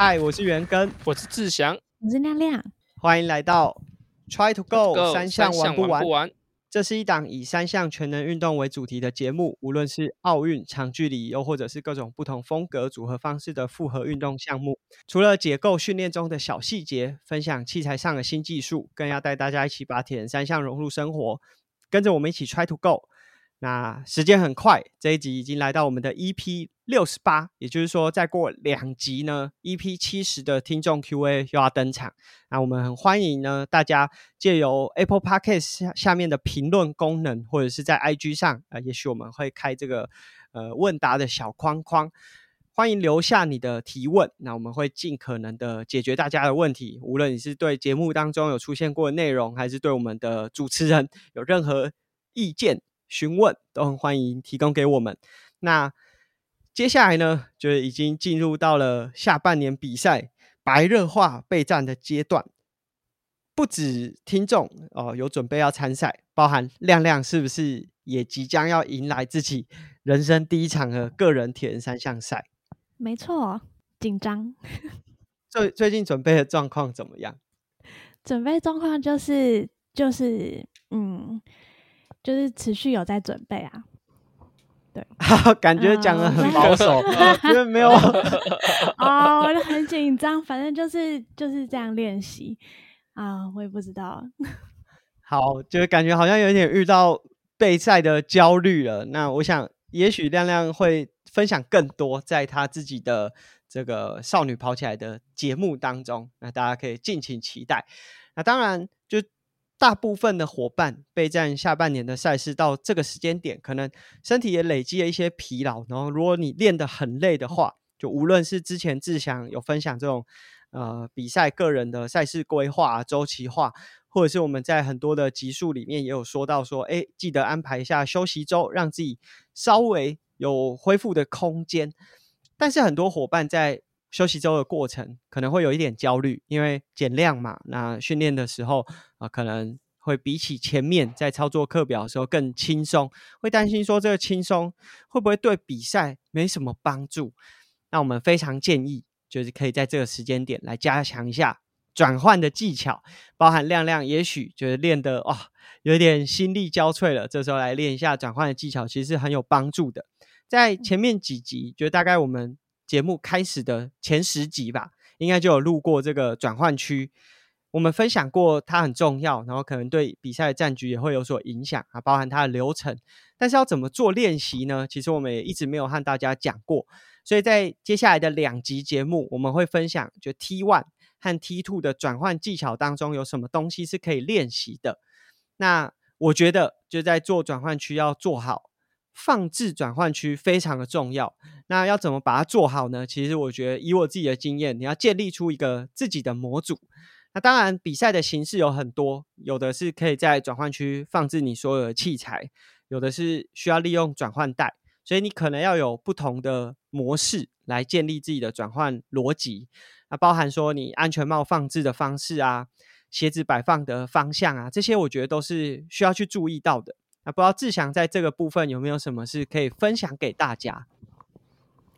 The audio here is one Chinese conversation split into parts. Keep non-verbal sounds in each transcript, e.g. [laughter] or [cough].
嗨，我是元根，我是志祥，我是亮亮，欢迎来到 Try to Go 三项玩不玩完。这是一档以三项全能运动为主题的节目，无论是奥运、长距离，又或者是各种不同风格组合方式的复合运动项目。除了解构训练中的小细节，分享器材上的新技术，更要带大家一起把铁人三项融入生活。跟着我们一起 Try to Go。那时间很快，这一集已经来到我们的 EP 六十八，也就是说，再过两集呢，EP 七十的听众 Q&A 又要登场。那我们很欢迎呢，大家借由 Apple Podcast 下下面的评论功能，或者是在 IG 上啊，也许我们会开这个呃问答的小框框，欢迎留下你的提问。那我们会尽可能的解决大家的问题，无论你是对节目当中有出现过的内容，还是对我们的主持人有任何意见。询问都很欢迎提供给我们。那接下来呢，就已经进入到了下半年比赛白热化备战的阶段。不止听众哦，有准备要参赛，包含亮亮是不是也即将要迎来自己人生第一场的个人铁人三项赛？没错，紧张。最最近准备的状况怎么样？准备状况就是就是嗯。就是持续有在准备啊，对，[laughs] 感觉讲的很保守，[laughs] 因为没有啊，我就很紧张。反正就是就是这样练习啊，我也不知道。[laughs] 好，就是感觉好像有点遇到备赛的焦虑了。那我想，也许亮亮会分享更多在他自己的这个少女跑起来的节目当中，那大家可以敬请期待。那当然就。大部分的伙伴备战下半年的赛事，到这个时间点，可能身体也累积了一些疲劳。然后，如果你练得很累的话，就无论是之前志祥有分享这种呃比赛个人的赛事规划周期化，或者是我们在很多的集数里面也有说到说，哎，记得安排一下休息周，让自己稍微有恢复的空间。但是很多伙伴在休息周的过程可能会有一点焦虑，因为减量嘛。那训练的时候啊，可能会比起前面在操作课表的时候更轻松，会担心说这个轻松会不会对比赛没什么帮助？那我们非常建议，就是可以在这个时间点来加强一下转换的技巧，包含亮亮，也许就是练的哇有点心力交瘁了，这时候来练一下转换的技巧，其实是很有帮助的。在前面几集，就大概我们。节目开始的前十集吧，应该就有录过这个转换区。我们分享过它很重要，然后可能对比赛的战局也会有所影响啊，包含它的流程。但是要怎么做练习呢？其实我们也一直没有和大家讲过。所以在接下来的两集节目，我们会分享就 T one 和 T two 的转换技巧当中有什么东西是可以练习的。那我觉得就在做转换区要做好。放置转换区非常的重要，那要怎么把它做好呢？其实我觉得以我自己的经验，你要建立出一个自己的模组。那当然，比赛的形式有很多，有的是可以在转换区放置你所有的器材，有的是需要利用转换带，所以你可能要有不同的模式来建立自己的转换逻辑。那包含说你安全帽放置的方式啊，鞋子摆放的方向啊，这些我觉得都是需要去注意到的。不知道志祥在这个部分有没有什么是可以分享给大家？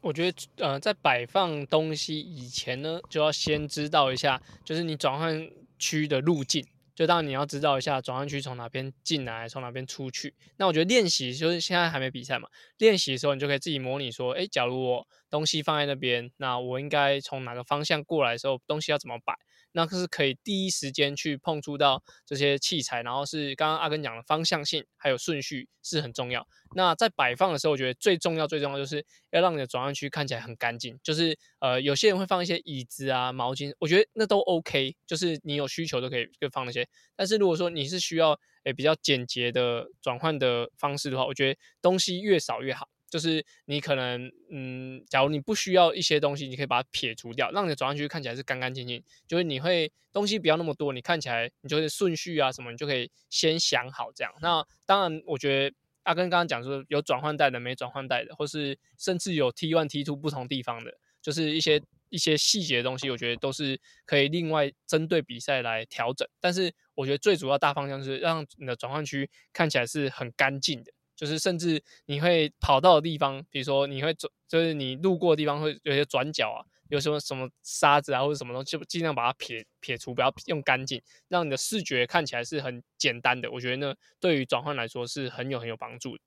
我觉得，呃，在摆放东西以前呢，就要先知道一下，就是你转换区的路径，就当你要知道一下转换区从哪边进来，从哪边出去。那我觉得练习就是现在还没比赛嘛，练习的时候你就可以自己模拟说，哎，假如我东西放在那边，那我应该从哪个方向过来的时候，东西要怎么摆？那是可以第一时间去碰触到这些器材，然后是刚刚阿根讲的方向性还有顺序是很重要。那在摆放的时候，我觉得最重要最重要就是要让你的转换区看起来很干净。就是呃，有些人会放一些椅子啊、毛巾，我觉得那都 OK，就是你有需求都可以就放那些。但是如果说你是需要诶比较简洁的转换的方式的话，我觉得东西越少越好。就是你可能，嗯，假如你不需要一些东西，你可以把它撇除掉，让你的转换区看起来是干干净净。就是你会东西不要那么多，你看起来你就是顺序啊什么，你就可以先想好这样。那当然，我觉得阿根刚刚讲说有转换带的，没转换带的，或是甚至有 T one T two 不同地方的，就是一些一些细节的东西，我觉得都是可以另外针对比赛来调整。但是我觉得最主要大方向是让你的转换区看起来是很干净的。就是甚至你会跑到的地方，比如说你会走，就是你路过的地方会有些转角啊，有什么什么沙子啊或者什么东西，尽量把它撇撇除，不要用干净，让你的视觉看起来是很简单的。我觉得呢，对于转换来说是很有很有帮助的。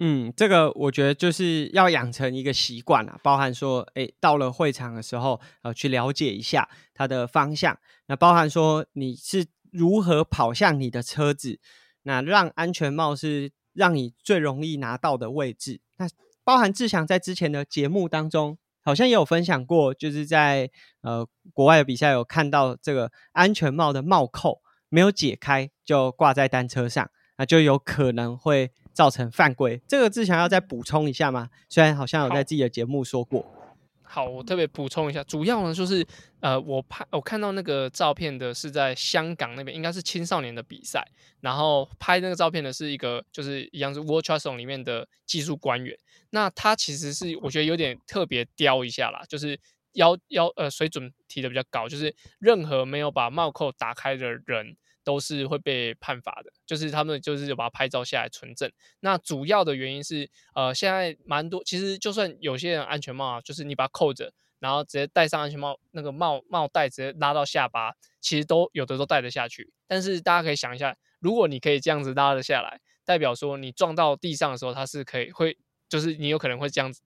嗯，这个我觉得就是要养成一个习惯啊，包含说，哎，到了会场的时候，呃，去了解一下它的方向。那包含说你是如何跑向你的车子，那让安全帽是让你最容易拿到的位置。那包含志祥在之前的节目当中，好像也有分享过，就是在呃国外的比赛有看到这个安全帽的帽扣没有解开就挂在单车上，那就有可能会。造成犯规，这个志强要再补充一下吗？虽然好像有在自己的节目说过。好，我特别补充一下，主要呢就是呃，我拍我看到那个照片的是在香港那边，应该是青少年的比赛，然后拍那个照片的是一个就是一样是 World t r u s t 里面的技术官员。那他其实是我觉得有点特别刁一下啦，就是要要呃水准提的比较高，就是任何没有把帽扣打开的人。都是会被判罚的，就是他们就是有把它拍照下来存证。那主要的原因是，呃，现在蛮多，其实就算有些人安全帽啊，就是你把它扣着，然后直接戴上安全帽，那个帽帽带直接拉到下巴，其实都有的都戴得下去。但是大家可以想一下，如果你可以这样子拉得下来，代表说你撞到地上的时候，它是可以会，就是你有可能会这样子，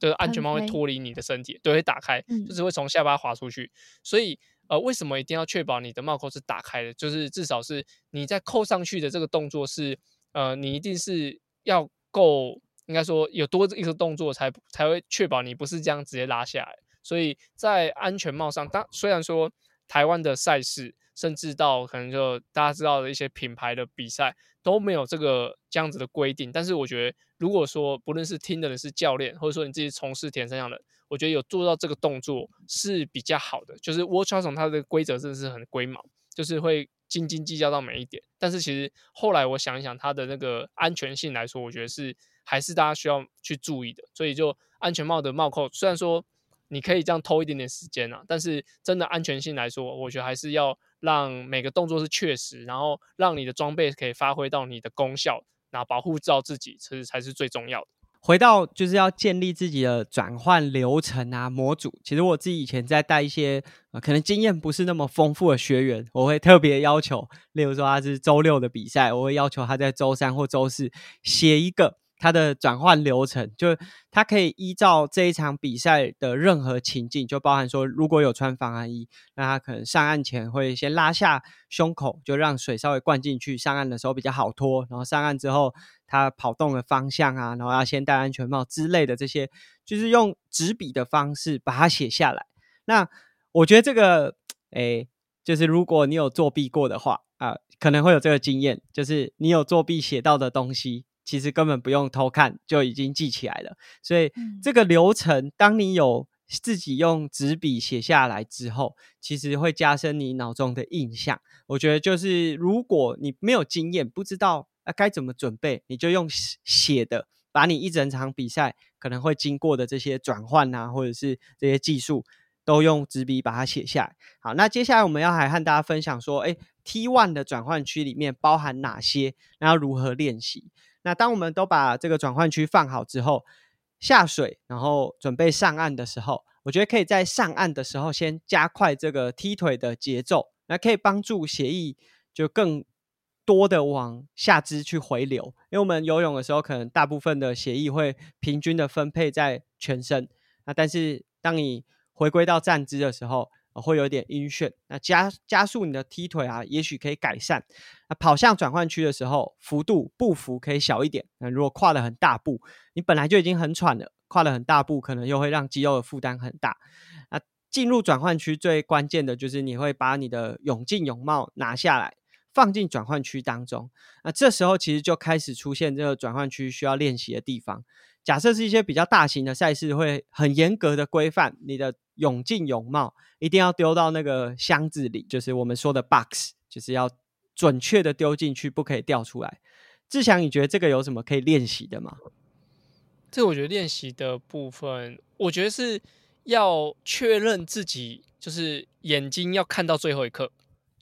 就是安全帽会脱离你的身体，对，会打开，就是会从下巴滑出去，所以。呃，为什么一定要确保你的帽扣是打开的？就是至少是你在扣上去的这个动作是，呃，你一定是要够，应该说有多一个动作才才会确保你不是这样直接拉下来。所以在安全帽上，当虽然说台湾的赛事，甚至到可能就大家知道的一些品牌的比赛都没有这个这样子的规定，但是我觉得，如果说不论是听的人是教练，或者说你自己从事田三项的。我觉得有做到这个动作是比较好的，就是 Watch o u s 它的规则真的是很龟毛，就是会斤斤计较到每一点。但是其实后来我想一想，它的那个安全性来说，我觉得是还是大家需要去注意的。所以就安全帽的帽扣，虽然说你可以这样偷一点点时间啊，但是真的安全性来说，我觉得还是要让每个动作是确实，然后让你的装备可以发挥到你的功效，那保护到自己，其实才是最重要的。回到就是要建立自己的转换流程啊，模组。其实我自己以前在带一些呃，可能经验不是那么丰富的学员，我会特别要求，例如说他是周六的比赛，我会要求他在周三或周四写一个。它的转换流程，就它可以依照这一场比赛的任何情境，就包含说，如果有穿防寒衣，那他可能上岸前会先拉下胸口，就让水稍微灌进去，上岸的时候比较好脱。然后上岸之后，他跑动的方向啊，然后要先戴安全帽之类的这些，就是用纸笔的方式把它写下来。那我觉得这个，哎，就是如果你有作弊过的话啊，可能会有这个经验，就是你有作弊写到的东西。其实根本不用偷看就已经记起来了，所以这个流程，当你有自己用纸笔写下来之后，其实会加深你脑中的印象。我觉得就是如果你没有经验，不知道啊该怎么准备，你就用写的，把你一整场比赛可能会经过的这些转换啊，或者是这些技术，都用纸笔把它写下来。好，那接下来我们要还和大家分享说，哎，T one 的转换区里面包含哪些，然后如何练习。那当我们都把这个转换区放好之后，下水，然后准备上岸的时候，我觉得可以在上岸的时候先加快这个踢腿的节奏，那可以帮助血液就更多的往下肢去回流。因为我们游泳的时候，可能大部分的血液会平均的分配在全身，那但是当你回归到站姿的时候，会有点晕眩，那加加速你的踢腿啊，也许可以改善。那跑向转换区的时候，幅度步幅可以小一点。那如果跨了很大步，你本来就已经很喘了，跨了很大步，可能又会让肌肉的负担很大。那进入转换区最关键的就是你会把你的泳镜泳帽拿下来，放进转换区当中。那这时候其实就开始出现这个转换区需要练习的地方。假设是一些比较大型的赛事，会很严格的规范你的泳镜泳帽一定要丢到那个箱子里，就是我们说的 box，就是要准确的丢进去，不可以掉出来。志祥，你觉得这个有什么可以练习的吗？这我觉得练习的部分，我觉得是要确认自己就是眼睛要看到最后一刻。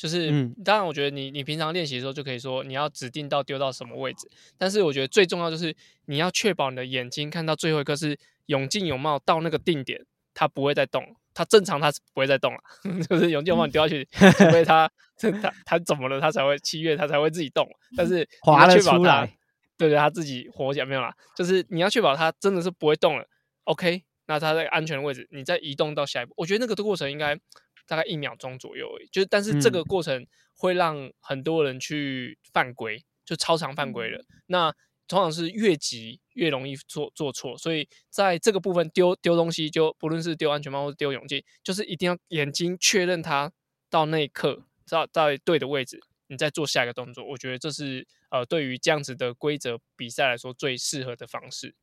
就是，嗯当然，我觉得你你平常练习的时候就可以说你要指定到丢到什么位置，但是我觉得最重要就是你要确保你的眼睛看到最后一颗是泳镜泳帽到那个定点它不会再动。它正常它是不会再动了，[laughs] 就是永久帽你丢下去，[laughs] 除非它它它怎么了，它才会七月它才会自己动。但是滑了出来，对对，它自己活起来没有啦。就是你要确保它真的是不会动了，OK，那它在安全的位置，你再移动到下一步。我觉得那个的过程应该大概一秒钟左右，就是但是这个过程会让很多人去犯规，就超常犯规了。那通常是越急越容易做做错，所以在这个部分丢丢东西，就不论是丢安全帽或者丢泳镜，就是一定要眼睛确认它到那一刻在在对的位置，你再做下一个动作。我觉得这是呃对于这样子的规则比赛来说最适合的方式。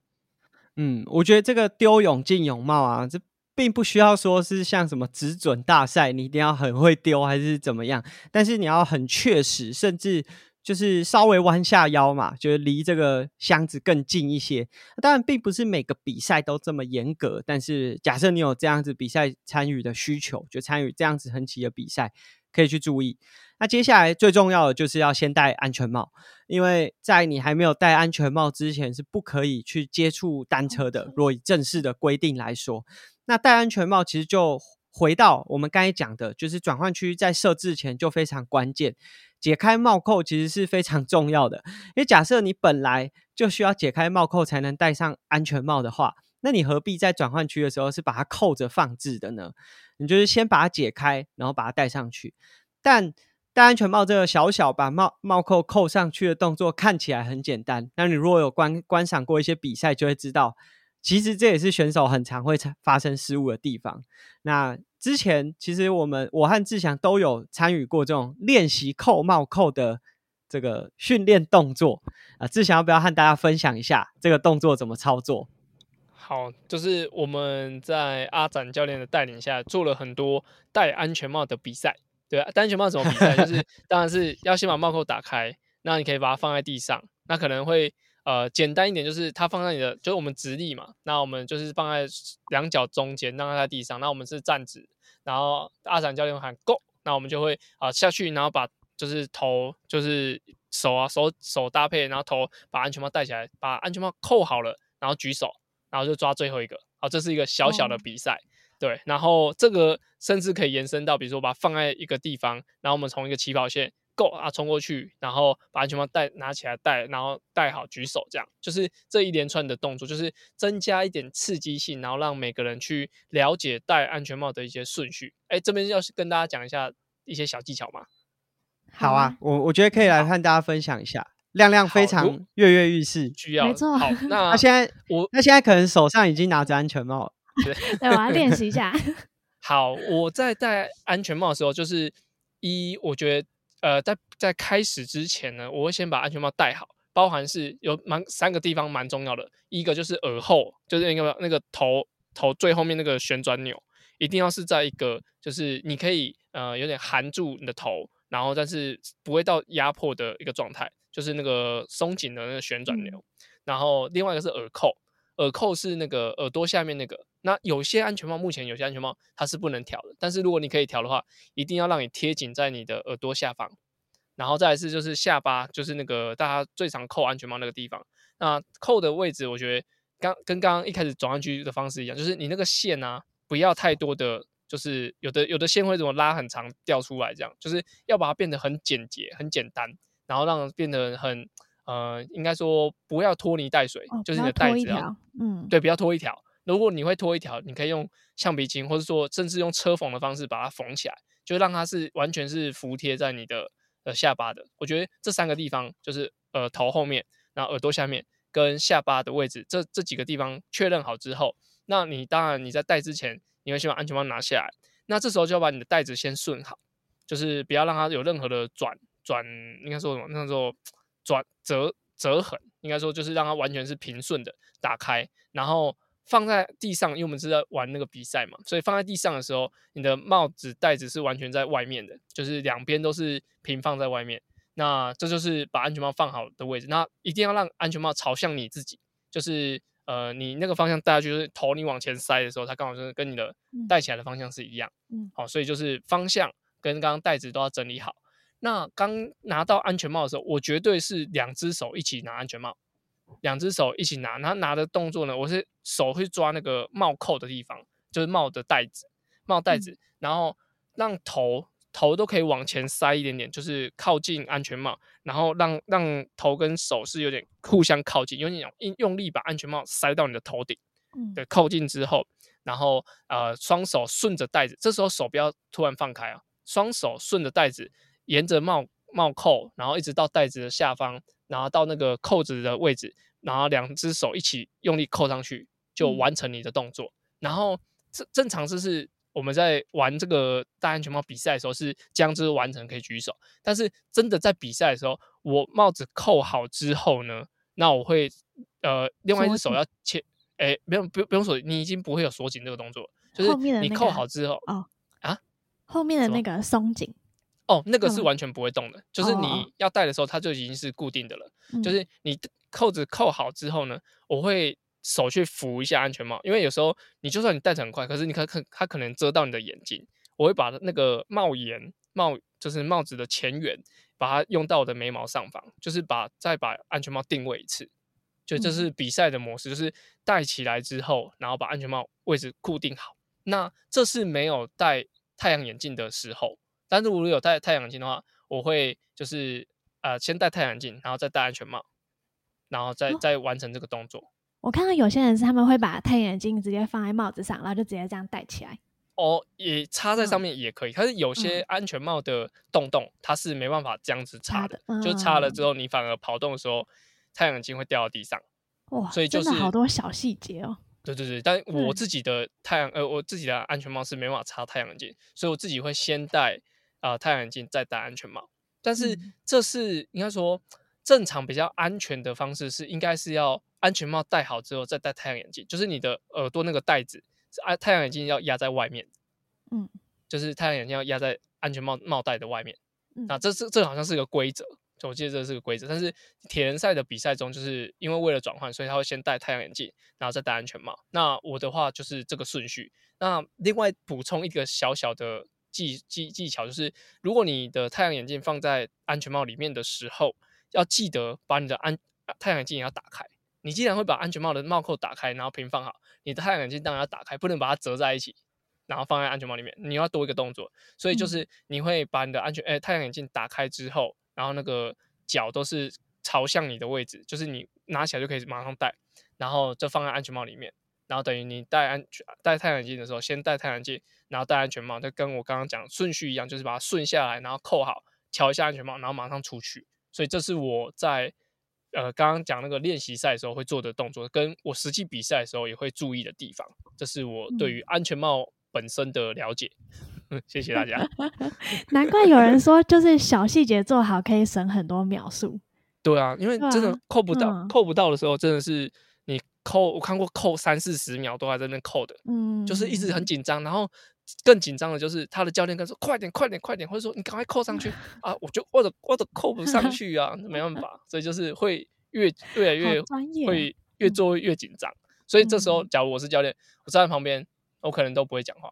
嗯，我觉得这个丢泳镜泳帽啊，这并不需要说是像什么只准大赛，你一定要很会丢还是怎么样，但是你要很确实，甚至。就是稍微弯下腰嘛，就是离这个箱子更近一些。当然，并不是每个比赛都这么严格，但是假设你有这样子比赛参与的需求，就参与这样子很奇的比赛，可以去注意。那接下来最重要的就是要先戴安全帽，因为在你还没有戴安全帽之前，是不可以去接触单车的。若以正式的规定来说，那戴安全帽其实就回到我们刚才讲的，就是转换区在设置前就非常关键。解开帽扣其实是非常 [laughs] 重要的，因为假设你本来就需要解开帽扣才能戴上安全帽的话，那你何必在转换区的时候是把它扣着放置的呢？你就是先把它解开，然后把它戴上去。但戴安全帽这个小小把帽帽扣扣上去的动作看起来很简单，那你如果有观观赏过一些比赛，就会知道，其实这也是选手很常会发生失误的地方。那之前其实我们我和志祥都有参与过这种练习扣帽扣的这个训练动作啊，志祥要不要和大家分享一下这个动作怎么操作？好，就是我们在阿展教练的带领下做了很多戴安全帽的比赛，对啊，戴安全帽怎么比赛？就是当然是要先把帽扣打开，那你可以把它放在地上，那可能会。呃，简单一点就是它放在你的，就是我们直立嘛，那我们就是放在两脚中间，让它在地上。那我们是站直，然后阿展教练喊 Go，那我们就会啊下去，然后把就是头就是手啊手手搭配，然后头把安全帽戴起来，把安全帽扣好了，然后举手，然后就抓最后一个。好，这是一个小小的比赛，对。然后这个甚至可以延伸到，比如说把它放在一个地方，然后我们从一个起跑线。够啊！冲过去，然后把安全帽戴拿起来戴，然后戴好举手，这样就是这一连串的动作，就是增加一点刺激性，然后让每个人去了解戴安全帽的一些顺序。哎，这边要是跟大家讲一下一些小技巧吗？好啊，我我觉得可以来和大家分享一下。亮亮非常跃跃欲试，需要没错。好，[laughs] 那他现在我那现在可能手上已经拿着安全帽了，[laughs] 对，我要练习一下。[laughs] 好，我在戴安全帽的时候，就是一，我觉得。呃，在在开始之前呢，我会先把安全帽戴好，包含是有蛮三个地方蛮重要的，一个就是耳后，就是那个那个头头最后面那个旋转钮，一定要是在一个就是你可以呃有点含住你的头，然后但是不会到压迫的一个状态，就是那个松紧的那个旋转钮，然后另外一个是耳扣。耳扣是那个耳朵下面那个，那有些安全帽目前有些安全帽它是不能调的，但是如果你可以调的话，一定要让你贴紧在你的耳朵下方，然后再来是就是下巴，就是那个大家最常扣安全帽那个地方，那扣的位置我觉得刚跟刚刚一开始转弯区的方式一样，就是你那个线啊不要太多的，就是有的有的线会怎么拉很长掉出来，这样就是要把它变得很简洁很简单，然后让变得很。呃，应该说不要拖泥带水，就是你的带子啊，嗯，对，不要拖一条。如果你会拖一条，你可以用橡皮筋，或者说甚至用车缝的方式把它缝起来，就让它是完全是服贴在你的呃下巴的。我觉得这三个地方就是呃头后面，然后耳朵下面跟下巴的位置，这这几个地方确认好之后，那你当然你在戴之前，你会先把安全帽拿下来，那这时候就要把你的带子先顺好，就是不要让它有任何的转转，应该说什么？那时候。转折折痕，应该说就是让它完全是平顺的打开，然后放在地上，因为我们是在玩那个比赛嘛，所以放在地上的时候，你的帽子袋子是完全在外面的，就是两边都是平放在外面。那这就是把安全帽放好的位置。那一定要让安全帽朝向你自己，就是呃，你那个方向戴下去，就是头你往前塞的时候，它刚好是跟你的戴起来的方向是一样。嗯，好，所以就是方向跟刚刚袋子都要整理好。那刚拿到安全帽的时候，我绝对是两只手一起拿安全帽，两只手一起拿。然后拿的动作呢，我是手会抓那个帽扣的地方，就是帽的带子，帽带嗯子，然后让头头都可以往前塞一点点，就是靠近安全帽，然后让让头跟手是有点互相靠近，有点用用力把安全帽塞到你的头顶。嗯的靠近之后，然后呃双手顺着带子，这时候手不要突然放开啊，双手顺着带子，沿着帽帽扣，然后一直到袋子的下方，然后到那个扣子的位置，然后两只手一起用力扣上去，就嗯完成你的动作。然后正正常就是我们在玩这个戴安全帽比赛的时候是将之完成可以举手，但是真的在比赛的时候，我帽子扣好之后呢，那我会呃另外一只手要切。哎，不用不用不用锁，你已经不会有锁紧这个动作，就是你扣那个好之后，后面的那个松紧，哦，那个是完全不会动的，就是你要戴的时候，它就已经是固定的了。就嗯是你扣子扣好之后呢，我会手去扶一下安全帽，因为有时候你就算你戴着很快，可是你可可它可能遮到你的眼睛，我会把那个帽檐帽就是帽子的前缘，把它用到我的眉毛上方，就是把再把安全帽定位一次。就这嗯是比赛的模式，就是戴起来之后，然后把安全帽位置固定好。那这是没有戴太阳眼镜的时候，但是如果有戴太阳镜的话，我会就是呃先戴太阳镜，然后再戴安全帽，然后再哦再完成这个动作。我看到有些人是他们会把太阳镜直接放在帽子上，然后就直接这样戴起来。哦，也插在上嗯面也可以，可是有些嗯安全帽的洞洞它是没办法这样子插插的，的就插了嗯之后，你反而跑动的时候，太阳镜会掉到地上。哇，所以就是好多小细节哦。对对对，但我嗯自己的太阳呃，我自己的安全帽是没办法插太阳镜，所以我自己会先戴呃太阳眼镜，再戴安全帽。但是嗯这是应该说正常比较安全的方式是，应该是要安全帽戴好之后再戴太阳眼镜，就是你的耳朵那个带子太阳眼镜要压在外面，嗯，就是太阳眼镜要压在安全帽帽带的外面。嗯那这是这好像是个规则，就我记得这是个规则。但是铁人赛的比赛中，就是因为为了转换，所以他会先戴太阳眼镜，然后再戴安全帽。那我的话就是这个顺序。那另外补充一个小小的技技技巧，就是如果你的太阳眼镜放在安全帽里面的时候，要记得把你的安太阳眼镜也要打开。你既然会把安全帽的帽扣打开，然后平放好，你的太阳眼镜当然要打开，不能把它折在一起，然后放在安全帽里面。你要多一个动作，所以就嗯是你会把你的安全诶、太阳眼镜打开之后，然后那个脚都是朝向你的位置，就是你拿起来就可以马上戴，然后就放在安全帽里面。然后等于你戴安全戴太阳眼镜的时候，先戴太阳眼镜，然后戴安全帽，就跟我刚刚讲的顺序一样，就是把它顺下来，然后扣好，调一下安全帽，然后马上出去。所以这是我在呃刚刚讲那个练习赛的时候会做的动作，跟我实际比赛的时候也会注意的地方。这是我对于安全帽本身的了解。[laughs] 谢谢大家。[laughs] 难怪有人说，就是小细节做好可以省很多秒数。[laughs] 对啊，因为真的啊扣不到，嗯扣不到的时候，真的是你扣，我看过扣三四十秒都还在那边扣的，嗯，就是一直很紧张，然后更紧张的就是他的教练跟他说快点快点快点，或者说你赶快扣上去 [laughs] 啊，我就我的我的扣不上 [laughs] 去啊，没办法，所以就是会越越来越会越嗯。做越紧张，所以这时候嗯。假如我是教练，我站在旁边，我可能都不会讲话，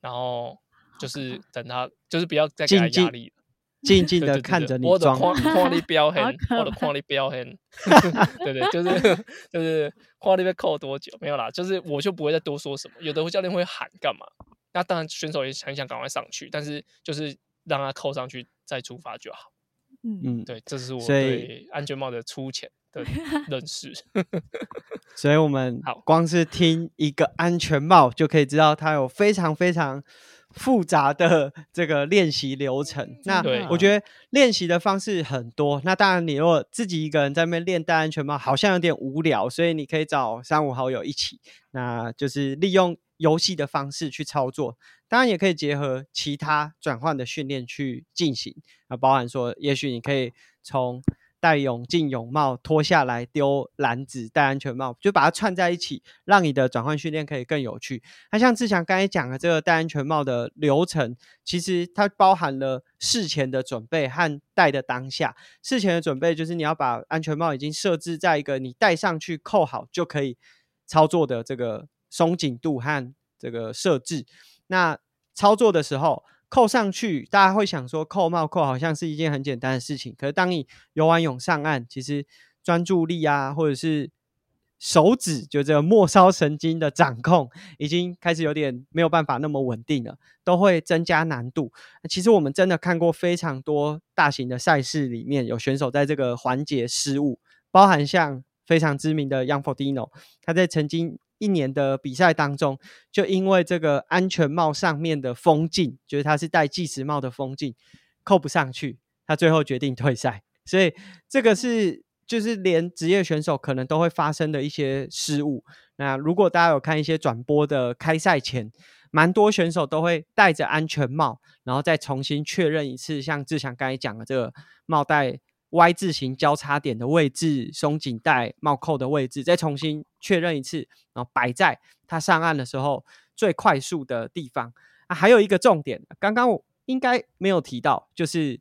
然后就是等他，就是不要再给他压力了。静静的看着你对我的装。看看你表好现，可我的框里表现，对对，就是就是框里被扣多久没有啦，就是我就不会再多说什么。有的教练会喊干嘛？那当然选手也很想赶快上去，但是就是让他扣上去再出发就好。嗯，嗯，对，这是我对安全帽的粗浅的 [laughs] 认识。[laughs] 所以我们好光是听一个安全帽就可以知道它有非常非常复杂的这个练习流程。那我觉得练习的方式很多。那当然，你如果自己一个人在那边练戴安全帽，好像有点无聊，所以你可以找三五好友一起，那就是利用游戏的方式去操作。当然，也可以结合其他转换的训练去进行。啊，包含说，也许你可以从戴泳镜、泳帽脱下来丢篮子，戴安全帽，就把它串在一起，让你的转换训练可以更有趣。那像志强刚才讲的这个戴安全帽的流程，其实它包含了事前的准备和戴的当下。事前的准备就是你要把安全帽已经设置在一个你戴上去扣好就可以操作的这个松紧度和这个设置。那操作的时候扣上去，大家会想说扣帽扣好像是一件很简单的事情，可是当你游完泳上岸，其实专注力啊，或者是手指就这个末梢神经的掌控已经开始有点没有办法那么稳定了，都会增加难度。其实我们真的看过非常多大型的赛事里面有选手在这个环节失误，包含像非常知名的 Young Fordino，他在曾经一年的比赛当中，就因为这个安全帽上面的风镜，就是他是戴计时帽的风镜扣不上去，他最后决定退赛。所以这个是。就是连职业选手可能都会发生的一些失误。那如果大家有看一些转播的开赛前，蛮多选手都会戴着安全帽，然后再重新确认一次，像志强刚才讲的这个帽带 Y 字形交叉点的位置、松紧带帽扣的位置，再重新确认一次，然后摆在它上岸的时候最快速的地方。啊，还有一个重点，刚刚我应该没有提到，就是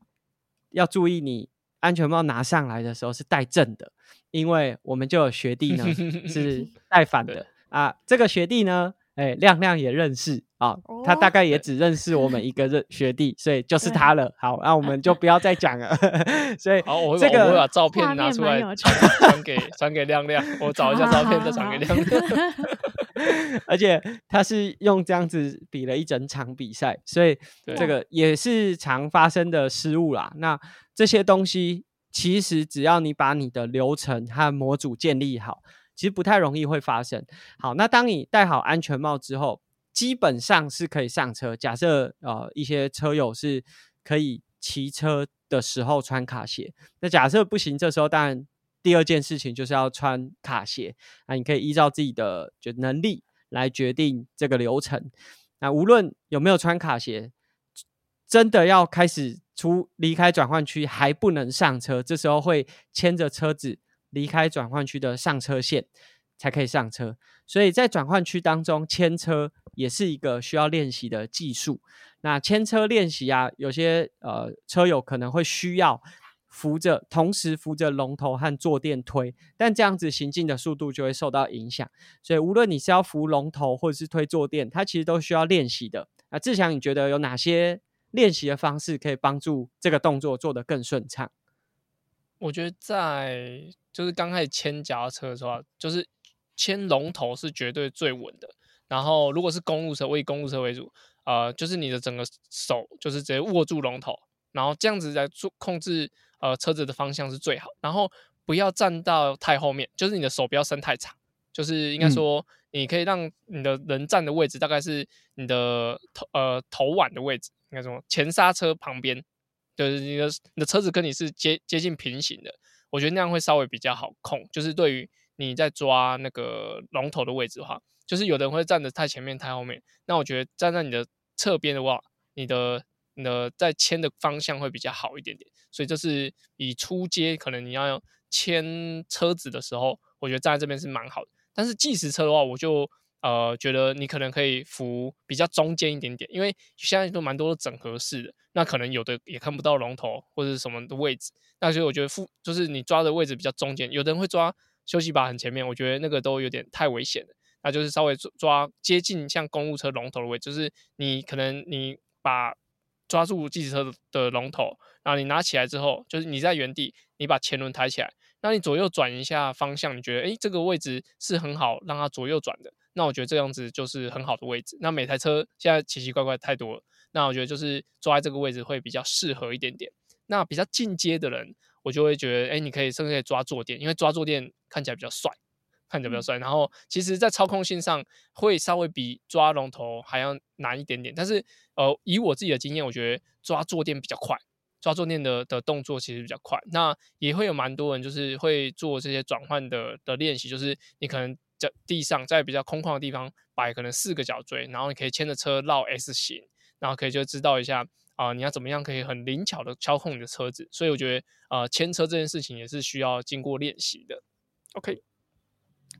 要注意你。安全帽拿上来的时候是戴正的，因为我们就有学弟呢 [laughs] 是戴反的啊。这个学弟呢，哎，亮亮也认识啊，他大概也只认识我们一个认学弟，所以就是他了。好，那我们就不要再讲了。[laughs] 所以，好，我这个我把照片拿出来传传给传给亮亮，我找一下照片再传给亮亮。[laughs] 而且他是用这样子比了一整场比赛，所以这个也是常发生的失误啦。那这些东西其实只要你把你的流程和模组建立好，其实不太容易会发生。好，那当你戴好安全帽之后，基本上是可以上车。假设呃一些车友是可以骑车的时候穿卡鞋，那假设不行，这时候当然。第二件事情就是要穿卡鞋，那你可以依照自己的就能力来决定这个流程。那无论有没有穿卡鞋，真的要开始出离开转换区还不能上车，这时候会牵着车子离开转换区的上车线才可以上车。所以在转换区当中牵车也是一个需要练习的技术。那牵车练习啊，有些呃车友可能会需要。扶着，同时扶着龙头和坐垫推，但这样子行进的速度就会受到影响。所以无论你是要扶龙头或者是推坐垫，它其实都需要练习的。那志强，你觉得有哪些练习的方式可以帮助这个动作做得更顺畅？我觉得在就是刚开始牵脚踏车的时候，就是牵龙头是绝对最稳的。然后如果是公路车，我以公路车为主，呃，就是你的整个手就是直接握住龙头，然后这样子来做控制。呃，车子的方向是最好，然后不要站到太后面，就是你的手不要伸太长，就是应该说，你可以让你的人站的位置大概是你的头呃头碗的位置，应该说前刹车旁边，就是你的你的车子跟你是接接近平行的，我觉得那样会稍微比较好控，就是对于你在抓那个龙头的位置的话，就是有的人会站的太前面太后面，那我觉得站在你的侧边的话，你的。你的在牵的方向会比较好一点点，所以这是以出街可能你要牵车子的时候，我觉得站在这边是蛮好的。但是计时车的话，我就呃觉得你可能可以扶比较中间一点点，因为现在都蛮多整合式的，那可能有的也看不到龙头或者什么的位置，那所以我觉得扶就是你抓的位置比较中间，有的人会抓休息把很前面，我觉得那个都有点太危险了，那就是稍微抓接近像公路车龙头的位置，就是你可能你把抓住计时车的龙头，然后你拿起来之后，就是你在原地，你把前轮抬起来，那你左右转一下方向，你觉得诶这个位置是很好让它左右转的，那我觉得这样子就是很好的位置。那每台车现在奇奇怪怪太多了，那我觉得就是抓在这个位置会比较适合一点点。那比较进阶的人，我就会觉得诶你可以甚至可以抓坐垫，因为抓坐垫看起来比较帅。看起来比较帅，然后其实，在操控性上会稍微比抓龙头还要难一点点。但是，呃，以我自己的经验，我觉得抓坐垫比较快，抓坐垫的的动作其实比较快。那也会有蛮多人就是会做这些转换的的练习，就是你可能在地上，在比较空旷的地方摆可能四个脚锥，然后你可以牵着车绕 S 型，然后可以就知道一下啊，你要怎么样可以很灵巧的操控你的车子。所以我觉得，呃，牵车这件事情也是需要经过练习的。OK。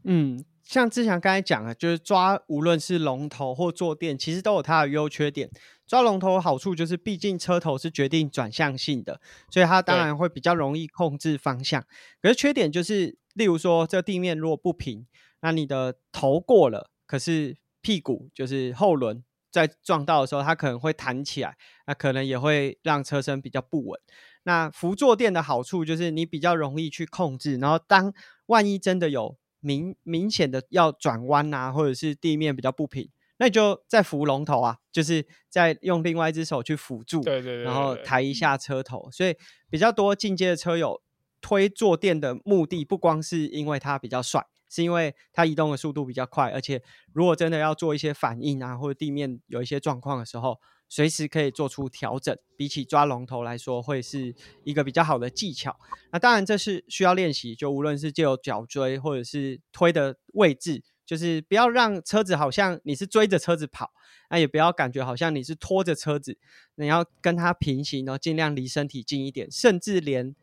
嗯，像志强刚才讲的，就是抓无论是龙头或坐垫，其实都有它的优缺点。抓龙头好处就是，毕竟车头是决定转向性的，所以它当然会比较容易控制方向。可是缺点就是，例如说这地面如果不平，那你的头过了，可是屁股就是后轮在撞到的时候，它可能会弹起来，那可能也会让车身比较不稳。那扶坐垫的好处就是，你比较容易去控制，然后当万一真的有明明显的要转弯啊，或者是地面比较不平，那你就再扶龙头啊，就是再用另外一只手去辅助，对对对，然后抬一下车头。所以比较多进阶的车友推坐垫的目的，不光是因为它比较帅，是因为它移动的速度比较快，而且如果真的要做一些反应啊，或者地面有一些状况的时候，随时可以做出调整。比起抓龙头来说，会是一个比较好的技巧。那当然这是需要练习，就无论是借由脚椎或者是推的位置，就是不要让车子好像你是追着车子跑，那也不要感觉好像你是拖着车子，你要跟它平行，然后尽量离身体近一点，甚至连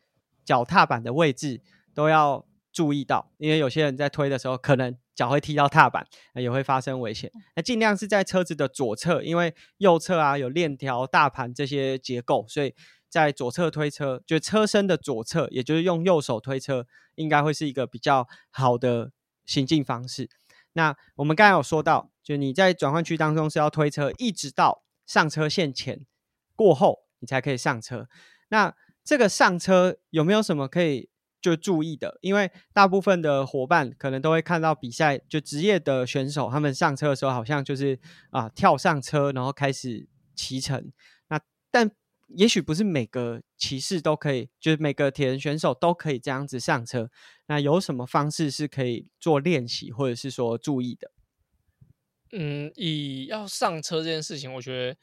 脚踏板的位置都要注意到，因为有些人在推的时候可能脚会踢到踏板，那也会发生危险。那尽量是在车子的左侧，因为右侧啊有链条、大盘这些结构，所以在左侧推车，就车身的左侧，也就是用右手推车，应该会是一个比较好的行进方式。那我们刚才有说到，就你在转换区当中是要推车，一直到上车线前过后，你才可以上车。那这个上车有没有什么可以就注意的？因为大部分的伙伴可能都会看到比赛，就职业的选手他们上车的时候，好像就是啊、跳上车，然后开始骑乘。那但也许不是每个骑士都可以，就是每个铁人选手都可以这样子上车。那有什么方式是可以做练习，或者是说注意的？嗯，以要上车这件事情，我觉得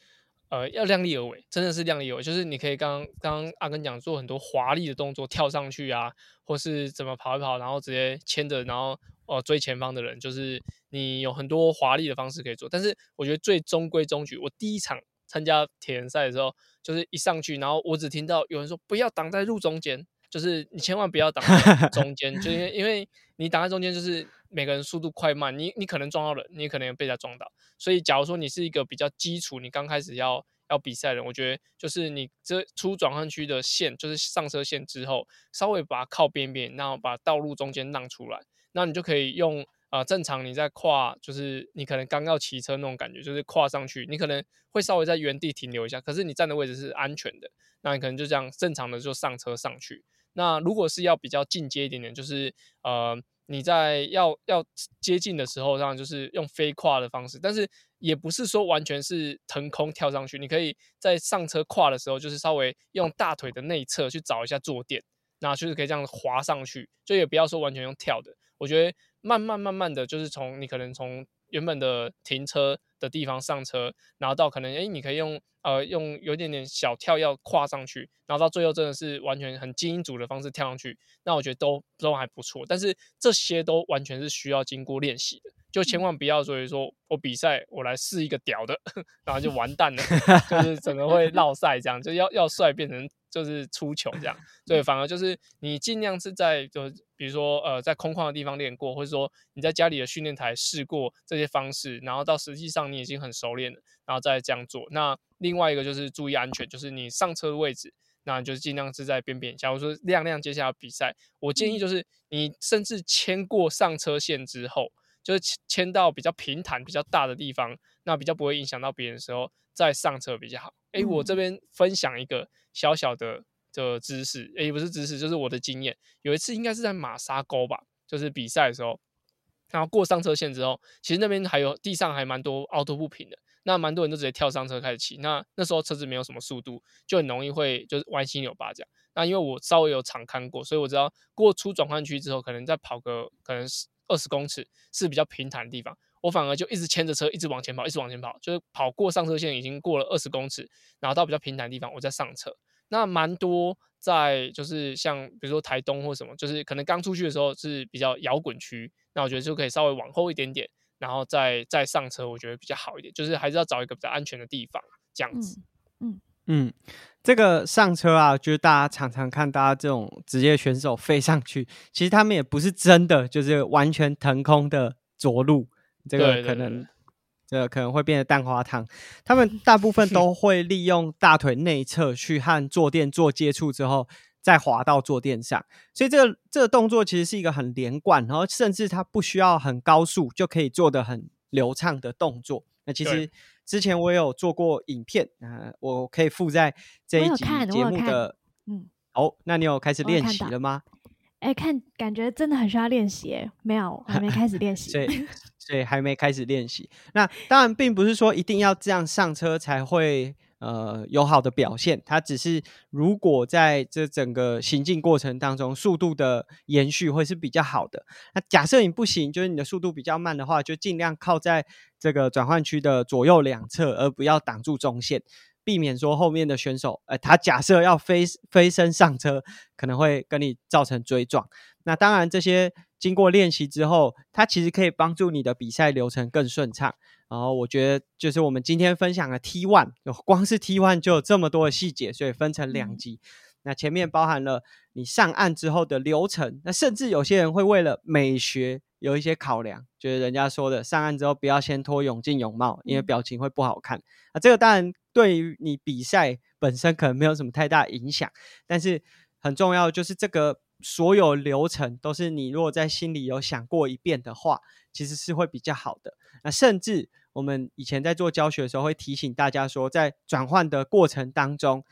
呃要量力而为，真的是量力而为。就是你可以刚刚刚阿根讲做很多华丽的动作，跳上去啊，或是怎么跑一跑，然后直接牵着，然后呃追前方的人，就是你有很多华丽的方式可以做。但是我觉得最中规中矩，我第一场参加铁人赛的时候，就是一上去，然后我只听到有人说不要挡在路中间。就是你千万不要挡在 [laughs] 中间，就因为因为你挡在中间，就是每个人速度快慢，你你可能撞到人，你可能被他撞到。所以，假如说你是一个比较基础，你刚开始要要比赛的人，我觉得就是你这出转换区的线，就是上车线之后，稍微把它靠边边，然后把道路中间让出来，那你就可以用呃正常你在跨，就是你可能刚要骑车那种感觉，就是跨上去，你可能会稍微在原地停留一下，可是你站的位置是安全的，那你可能就这样正常的就上车上去。那如果是要比较进阶一点点，就是呃你在要要接近的时候，当然就是用飞跨的方式，但是也不是说完全是腾空跳上去，你可以在上车跨的时候，就是稍微用大腿的内侧去找一下坐垫，那就是可以这样滑上去，就也不要说完全用跳的。我觉得慢慢慢慢的就是从你可能从原本的停车的地方上车，然后到可能诶你可以用呃用有点点小跳要跨上去，然后到最后真的是完全很精英组的方式跳上去，那我觉得都都还不错。但是这些都完全是需要经过练习的，就千万不要所以说我比赛我来试一个屌的，[laughs] 然后就完蛋了，[laughs] 就是整个会落赛这样，就要要帅变成就是出球这样。[laughs] 对，反而就是你尽量是在就比如说呃在空旷的地方练过，或者说你在家里的训练台试过这些方式，然后到实际上你已经很熟练了，然后再这样做。那另外一个就是注意安全，就是你上车的位置，那就是尽量是在边边。假如说亮亮接下来比赛，我建议就是你甚至牵过上车线之后，就是牵牵到比较平坦、比较大的地方，那比较不会影响到别人的时候再上车比较好。诶，我这边分享一个小小的的知识，诶，不是知识，就是我的经验。有一次应该是在马沙沟吧，就是比赛的时候，然后过上车线之后，其实那边还有地上还蛮多凹凸不平的，那蛮多人都直接跳上车开始骑。那那时候车子没有什么速度，就很容易会就是歪七扭八这样。那因为我稍微有常看过，所以我知道过出转换区之后，可能再跑个可能是二十公尺是比较平坦的地方。我反而就一直牵着车，一直往前跑，一直往前跑，就是跑过上车线已经过了二十公尺，然后到比较平坦的地方，我再上车。那蛮多在就是像比如说台东或什么，就是可能刚出去的时候是比较摇滚区，那我觉得就可以稍微往后一点点，然后再再上车，我觉得比较好一点。就是还是要找一个比较安全的地方，这样子。嗯，这个上车啊，就是大家常常看大家这种职业选手飞上去，其实他们也不是真的就是完全腾空的着陆，这个可能这个可能会变得蛋花汤。他们大部分都会利用大腿内侧去和坐垫做接触之后，再滑到坐垫上，所以这个这个动作其实是一个很连贯，然后甚至它不需要很高速就可以做的很流畅的动作。那其实之前我有做过影片，啊、我可以附在这一集节目的。嗯，哦，那你有开始练习了吗？哎，看感觉真的很需要练习，没有，还没开始练习，[laughs] 所以还没开始练习。那当然并不是说一定要这样上车才会。呃，有好的表现，它只是如果在这整个行进过程当中，速度的延续会是比较好的。那假设你不行，就是你的速度比较慢的话，就尽量靠在这个转换区的左右两侧，而不要挡住中线，避免说后面的选手，呃，他假设要飞飞身上车，可能会跟你造成追撞。那当然，这些经过练习之后，它其实可以帮助你的比赛流程更顺畅。然后我觉得，就是我们今天分享的 T one，光是 T one 就有这么多的细节，所以分成两集。那前面包含了你上岸之后的流程，那甚至有些人会为了美学有一些考量，就是人家说的上岸之后不要先脱泳镜泳帽，因为表情会不好看。啊，这个当然对于你比赛本身可能没有什么太大影响，但是很重要就是这个。所有流程都是你如果在心里有想过一遍的话，其实是会比较好的。那甚至我们以前在做教学的时候，会提醒大家说，在转换的过程当中，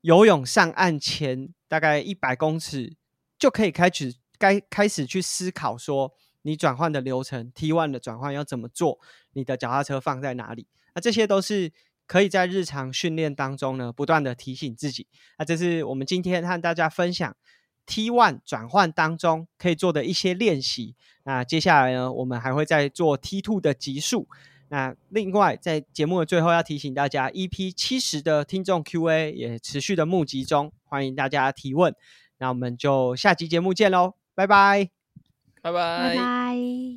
游泳上岸前大概一百公尺就可以开始该开始去思考说，你转换的流程 T one 的转换要怎么做，你的脚踏车放在哪里？那这些都是可以在日常训练当中呢，不断的提醒自己。那这是我们今天和大家分享。T one 转换当中可以做的一些练习。那接下来呢，我们还会再做 T two 的级数。那另外，在节目的最后要提醒大家，EP 七十的听众 Q&A 也持续的募集中，欢迎大家提问。那我们就下集节目见喽，拜拜，拜拜，拜拜。